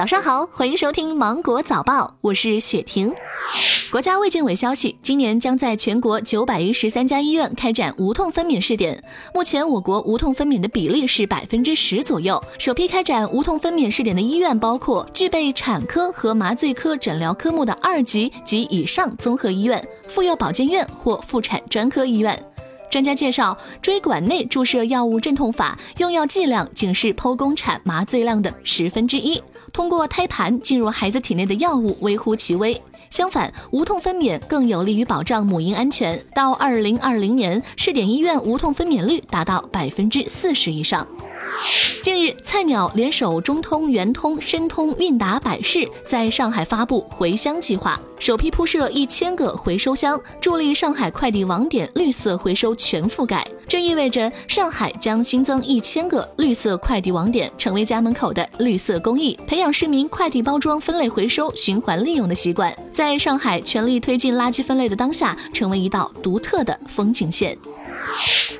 早上好，欢迎收听《芒果早报》，我是雪婷。国家卫健委消息，今年将在全国九百一十三家医院开展无痛分娩试点。目前，我国无痛分娩的比例是百分之十左右。首批开展无痛分娩试点的医院包括具备产科和麻醉科诊疗科目的二级及以上综合医院、妇幼保健院或妇产专科医院。专家介绍，椎管内注射药物镇痛法用药剂量仅是剖宫产麻醉量的十分之一，通过胎盘进入孩子体内的药物微乎其微。相反，无痛分娩更有利于保障母婴安全。到二零二零年，试点医院无痛分娩率达到百分之四十以上。近日，菜鸟联手中通、圆通、申通、韵达、百世，在上海发布回乡计划，首批铺设一千个回收箱，助力上海快递网点绿色回收全覆盖。这意味着上海将新增一千个绿色快递网点，成为家门口的绿色公益，培养市民快递包装分类回收、循环利用的习惯，在上海全力推进垃圾分类的当下，成为一道独特的风景线。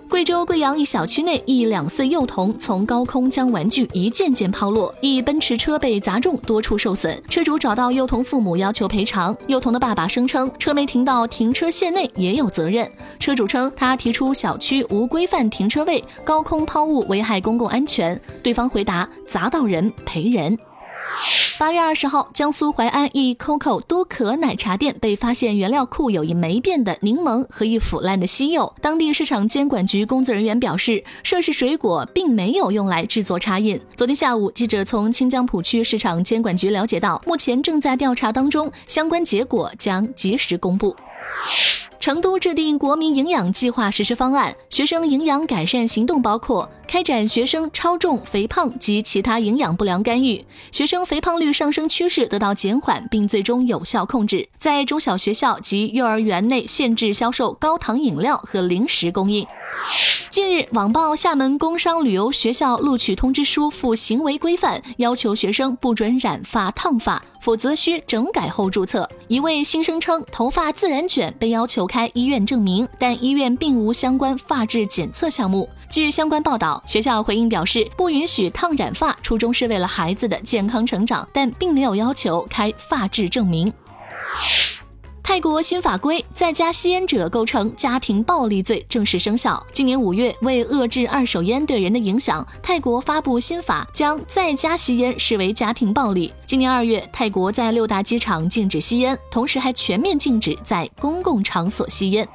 贵州贵阳一小区内，一两岁幼童从高空将玩具一件件抛落，一奔驰车被砸中，多处受损。车主找到幼童父母要求赔偿，幼童的爸爸声称车没停到停车线内也有责任。车主称他提出小区无规范停车位，高空抛物危害公共安全。对方回答砸到人赔人。八月二十号，江苏淮安一 COCO 都可奶茶店被发现原料库有一霉变的柠檬和一腐烂的西柚。当地市场监管局工作人员表示，涉事水果并没有用来制作茶饮。昨天下午，记者从清江浦区市场监管局了解到，目前正在调查当中，相关结果将及时公布。成都制定国民营养计划实施方案，学生营养改善行动包括开展学生超重、肥胖及其他营养不良干预，学生肥胖率上升趋势得到减缓，并最终有效控制。在中小学校及幼儿园内限制销售高糖饮料和零食供应。近日，网曝厦门工商旅游学校录取通知书附行为规范，要求学生不准染发烫发，否则需整改后注册。一位新生称，头发自然卷被要求开医院证明，但医院并无相关发质检测项目。据相关报道，学校回应表示，不允许烫染发，初衷是为了孩子的健康成长，但并没有要求开发质证明。泰国新法规，在家吸烟者构成家庭暴力罪正式生效。今年五月，为遏制二手烟对人的影响，泰国发布新法，将在家吸烟视为家庭暴力。今年二月，泰国在六大机场禁止吸烟，同时还全面禁止在公共场所吸烟。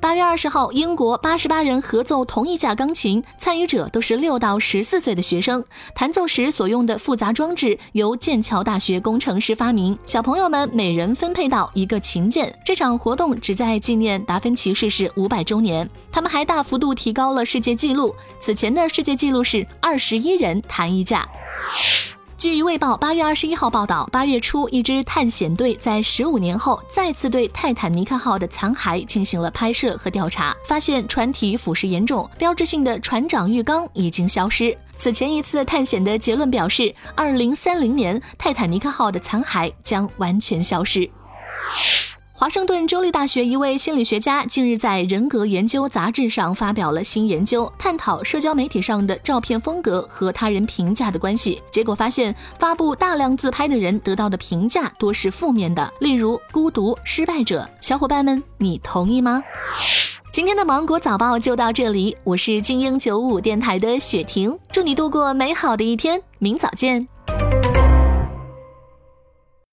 八月二十号，英国八十八人合奏同一架钢琴，参与者都是六到十四岁的学生。弹奏时所用的复杂装置由剑桥大学工程师发明。小朋友们每人分配到一个琴键。这场活动旨在纪念达芬奇逝世五百周年。他们还大幅度提高了世界纪录，此前的世界纪录是二十一人弹一架。据《卫报》八月二十一号报道，八月初，一支探险队在十五年后再次对泰坦尼克号的残骸进行了拍摄和调查，发现船体腐蚀严重，标志性的船长浴缸已经消失。此前一次探险的结论表示，二零三零年泰坦尼克号的残骸将完全消失。华盛顿州立大学一位心理学家近日在《人格研究》杂志上发表了新研究，探讨社交媒体上的照片风格和他人评价的关系。结果发现，发布大量自拍的人得到的评价多是负面的，例如孤独、失败者。小伙伴们，你同意吗？今天的芒果早报就到这里，我是精英九五电台的雪婷，祝你度过美好的一天，明早见。